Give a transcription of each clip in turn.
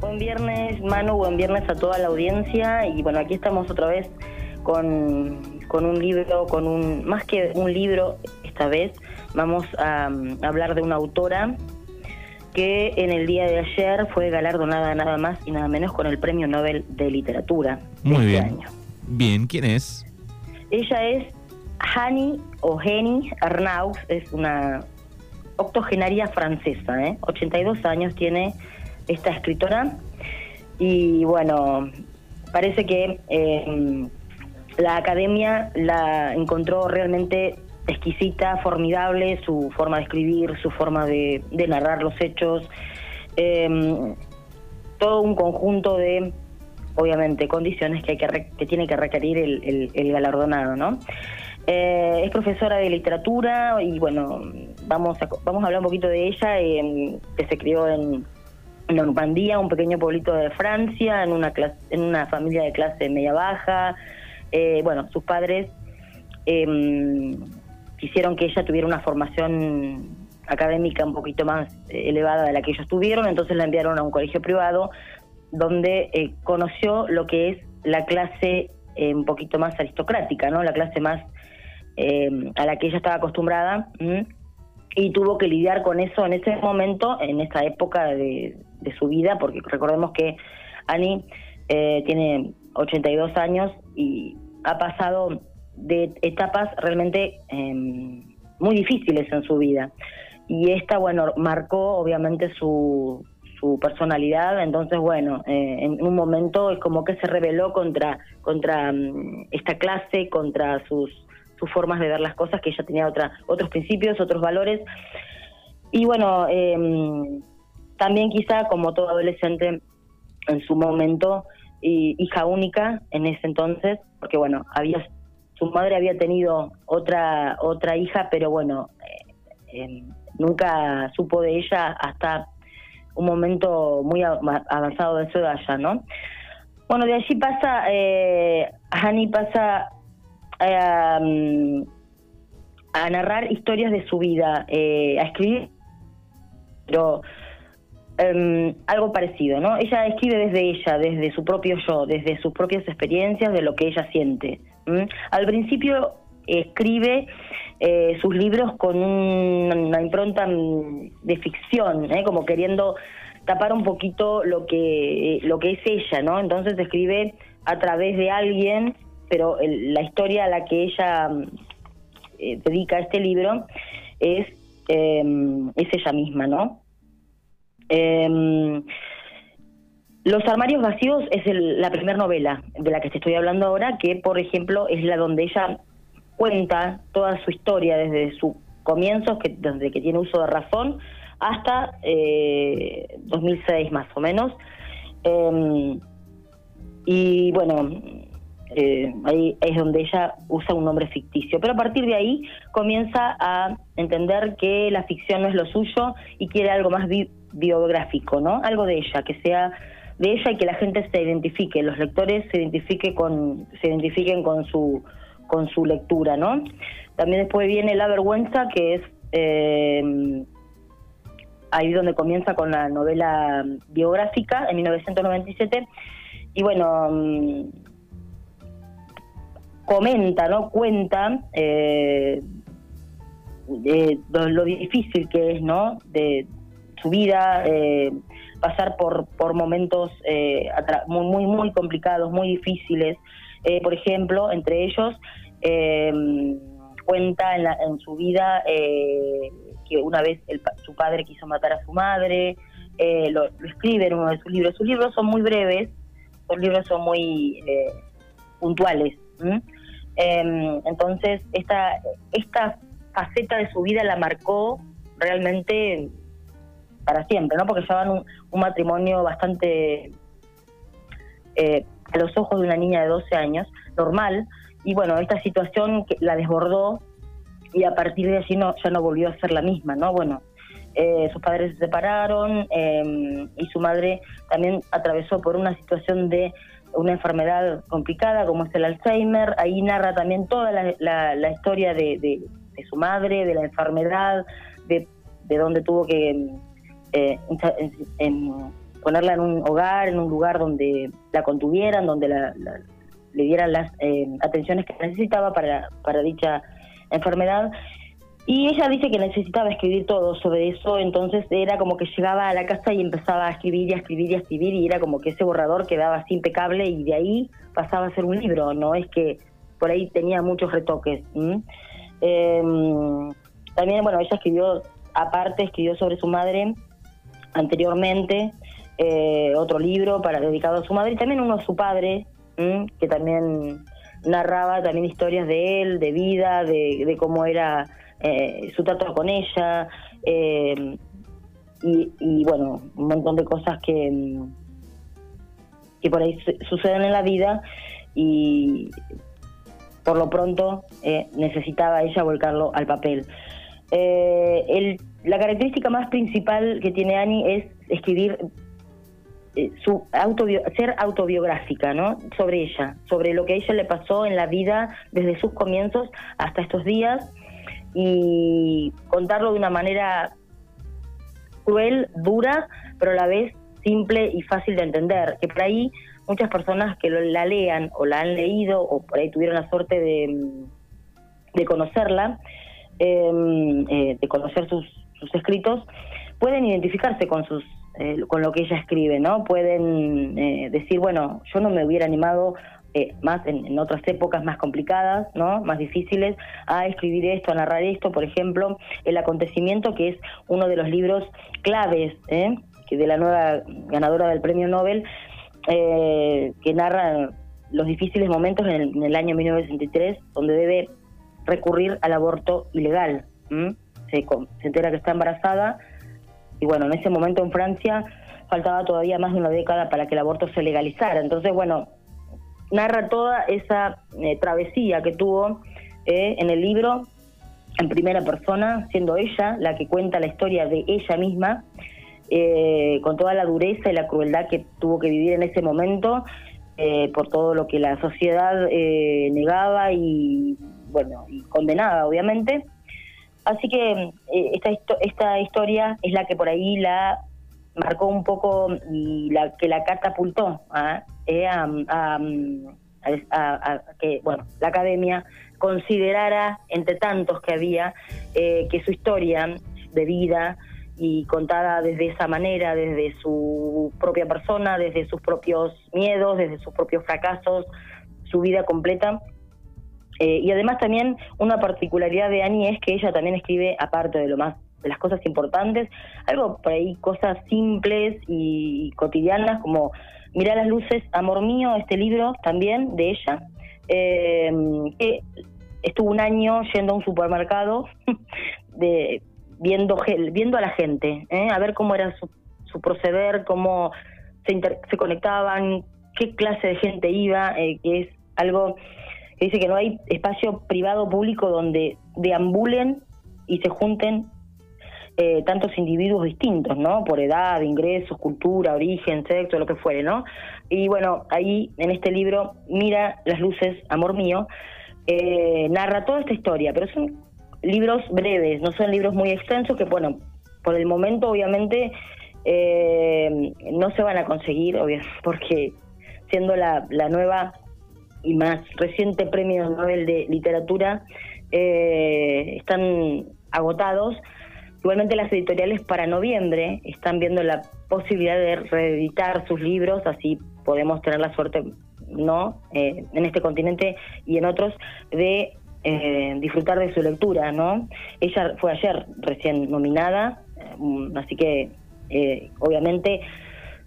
Buen viernes, Manu, buen viernes a toda la audiencia. Y bueno, aquí estamos otra vez con, con un libro, con un más que un libro, esta vez vamos a, mm, hablar de una autora que en el día de ayer fue galardonada nada más y nada menos con el Premio Nobel de Literatura. Muy este bien. año. Bien, ¿quién es? Ella es Hani o Geni Arnaud, es una octogenaria francesa, ¿eh? 82 años tiene esta escritora y bueno, parece que eh, la academia la encontró realmente exquisita, formidable, su forma de escribir, su forma de, narrar los hechos, eh, todo un conjunto de, obviamente, condiciones que, hay que, que tiene que requerir el, el- el galardonado, ¿no? Eh, es profesora de literatura y bueno, vamos a, vamos a hablar un poquito de ella, eh, que se crió en Normandía, un pequeño pueblito de Francia, en una, clas- en una familia de clase media-baja. Eh, bueno, sus padres eh, quisieron que ella tuviera una formación académica un poquito más eh, elevada de la que ellos tuvieron, entonces la enviaron a un colegio privado donde eh, conoció lo que es la clase eh, un poquito más aristocrática, ¿no? La clase más eh, a la que ella estaba acostumbrada y tuvo que lidiar con eso en ese momento, en esa época de, de su vida, porque recordemos que Annie eh, tiene 82 años y ha pasado de etapas realmente eh, muy difíciles en su vida. Y esta, bueno, marcó obviamente su, su personalidad, entonces, bueno, eh, en un momento es como que se rebeló contra, contra mm, esta clase, contra sus, sus formas de ver las cosas, que ella tenía otra, otros principios, otros valores. Y bueno, eh, también quizá como todo adolescente en su momento, y hija única en ese entonces, porque bueno, había su madre había tenido otra otra hija, pero bueno, eh, eh, nunca supo de ella hasta un momento muy avanzado de su edad ya, ¿no? Bueno, de allí pasa, eh, Hani pasa mm, a narrar historias de su vida, eh, a escribir, pero em, algo parecido, ¿no? Ella escribe desde ella, desde su propio yo, desde sus propias experiencias, de lo que ella siente. Al principio escribe eh, sus libros con un- una impronta mm, de ficción, ¿eh? como queriendo tapar un poquito lo que lo que es ella, ¿no? Entonces escribe a través de alguien, pero el- la historia a la que ella mm, eh, dedica este libro es eh, es ella misma, ¿no? Eh, los armarios vacíos es la primera novela de la que te estoy hablando ahora, que por ejemplo es la donde ella cuenta toda su historia desde sus comienzos, desde que tiene uso de razón, hasta eh, 2006 más o menos. Eh, y bueno, eh, ahí es donde ella usa un nombre ficticio. Pero a partir de ahí comienza a entender que la ficción no es lo suyo y quiere algo más bi- biográfico, ¿no? Algo de ella, que sea de ella y que la gente se identifique, los lectores se identifique con, se identifiquen con su con su lectura, ¿no? También después viene La Vergüenza, que es eh, ahí donde comienza con la novela biográfica en 1997 y bueno mm, comenta, ¿no? Cuenta eh, de lo, difícil que es, ¿no? De su vida, eh, pasar por, por momentos eh, muy, muy, muy complicados, muy difíciles. Eh, por ejemplo, entre ellos, eh, cuenta en, la- en su vida eh, que una vez el su padre quiso matar a su madre, eh, lo, escribe en uno de sus libros. Sus libros son muy breves, sus libros son muy eh, puntuales. ¿m? Eh, entonces, esta, esta faceta de su vida la marcó realmente para siempre, ¿no? Porque llevaban un, matrimonio bastante, eh, a los ojos de una niña de 12 años, normal, y bueno, esta situación que la desbordó y a partir de allí no, ya no volvió a ser la misma, ¿no? Bueno, eh, sus padres se separaron eh, y su madre también atravesó por una situación de una enfermedad complicada como es el Alzheimer. Ahí narra también toda la, la- la historia de, su madre, de la enfermedad, de, de dónde tuvo que eh, ponerla en un hogar, en un lugar donde la contuvieran, donde le dieran las eh, atenciones que necesitaba para, para dicha enfermedad. Y ella dice que necesitaba escribir todo sobre eso, entonces era como que llegaba a la casa y empezaba a escribir y a escribir y a escribir y era como que ese borrador quedaba así impecable y de ahí pasaba a ser un libro, no es que por ahí tenía muchos retoques. Em, también, bueno, ella escribió, aparte, escribió sobre su madre anteriormente, eh, otro libro para dedicado a su madre y también uno a su padre, que también narraba también historias de él, de vida, de, cómo era eh, su trato con ella, eh, y, bueno, un montón de cosas que, que por ahí suceden en la vida y por lo pronto eh, necesitaba ella volcarlo al papel. Eh, la característica más principal que tiene Annie es escribir eh, su ser autobiográfica, ¿no? Sobre ella, sobre lo que a ella le pasó en la vida desde sus comienzos hasta estos días y contarlo de una manera cruel, dura, pero a la vez simple y fácil de entender, que por ahí muchas personas que la lean o la han leído o por ahí tuvieron la suerte de, de conocerla, em, eh, de conocer sus, sus, escritos, pueden identificarse con sus eh, con lo que ella escribe, ¿no? Pueden eh, decir, bueno, yo no me hubiera animado más en, en, otras épocas más complicadas, ¿no? Más difíciles, a escribir esto, a narrar esto, por ejemplo, el acontecimiento que es uno de los libros claves, que de la nueva ganadora del Premio Nobel, eh, que narra los difíciles momentos en el, año 1963, donde debe recurrir al aborto ilegal. Se, se entera que está embarazada y bueno, en ese momento en Francia faltaba todavía más de una década para que el aborto se legalizara. Entonces, bueno, narra toda esa eh, travesía que tuvo eh, en el libro en primera persona, siendo ella la que cuenta la historia de ella misma eh, con toda la dureza y la crueldad que tuvo que vivir en ese momento, por todo lo que la sociedad negaba y, bueno, y condenaba, obviamente. Así que esta, esta historia es la que por ahí la marcó un poco y la que la catapultó ¿ah? a, a, que bueno la academia considerara entre tantos que había que su historia de vida y contada desde esa manera, desde su propia persona, desde sus propios miedos, desde sus propios fracasos, su vida completa. Eh, y además también una particularidad de Annie es que ella también escribe, aparte de lo más de las cosas importantes, algo por ahí, cosas simples y cotidianas como Mira las luces, Amor mío, este libro también de ella, eh, que estuvo un año yendo a un supermercado de viendo, viendo a la gente, ¿eh? a ver cómo era su, proceder, cómo se, se conectaban, qué clase de gente iba, eh, que es algo que dice que no hay espacio privado público donde deambulen y se junten eh, tantos individuos distintos, ¿no? Por edad, ingresos, cultura, origen, sexo, lo que fuere, ¿no? Y bueno, ahí en este libro, Mira las luces, amor mío, narra toda esta historia, pero son libros breves, no son libros muy extensos que, bueno, por el momento obviamente eh, no se van a conseguir, porque siendo la, la, nueva y más reciente premio Nobel de Literatura, eh, están agotados. Igualmente las editoriales para noviembre están viendo la posibilidad de reeditar sus libros, así podemos tener la suerte, ¿no? Eh, en este continente y en otros, de eh, disfrutar de su lectura, ¿no? Ella fue ayer recién nominada, eh, así que eh, obviamente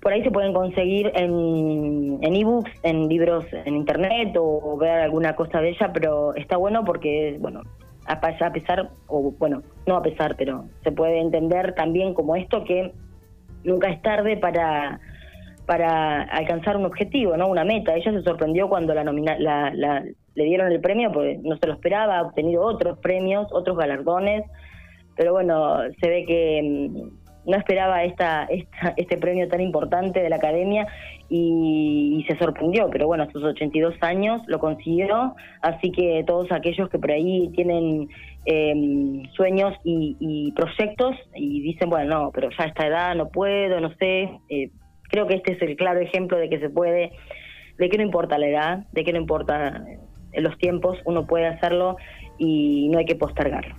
por ahí se pueden conseguir en en ebooks, en libros en internet o, ver alguna cosa de ella, pero está bueno porque, bueno, a, pesar, o bueno, no a pesar, pero se puede entender también como esto que nunca es tarde para para alcanzar un objetivo, ¿no? Una meta. Ella se sorprendió cuando la, nomina, la, le dieron el premio porque no se lo esperaba, ha obtenido otros premios, otros galardones, pero bueno, se ve que mm, no esperaba esta, esta, este premio tan importante de la academia y, se sorprendió, pero bueno, a sus 82 años lo consiguió, así que todos aquellos que por ahí tienen em, sueños y, proyectos y dicen, bueno, no, pero ya a esta edad no puedo, no sé, eh, Creo que este es el claro ejemplo de que se puede, de que no importa la edad, de que no importa los tiempos, uno puede hacerlo y no hay que postergarlo.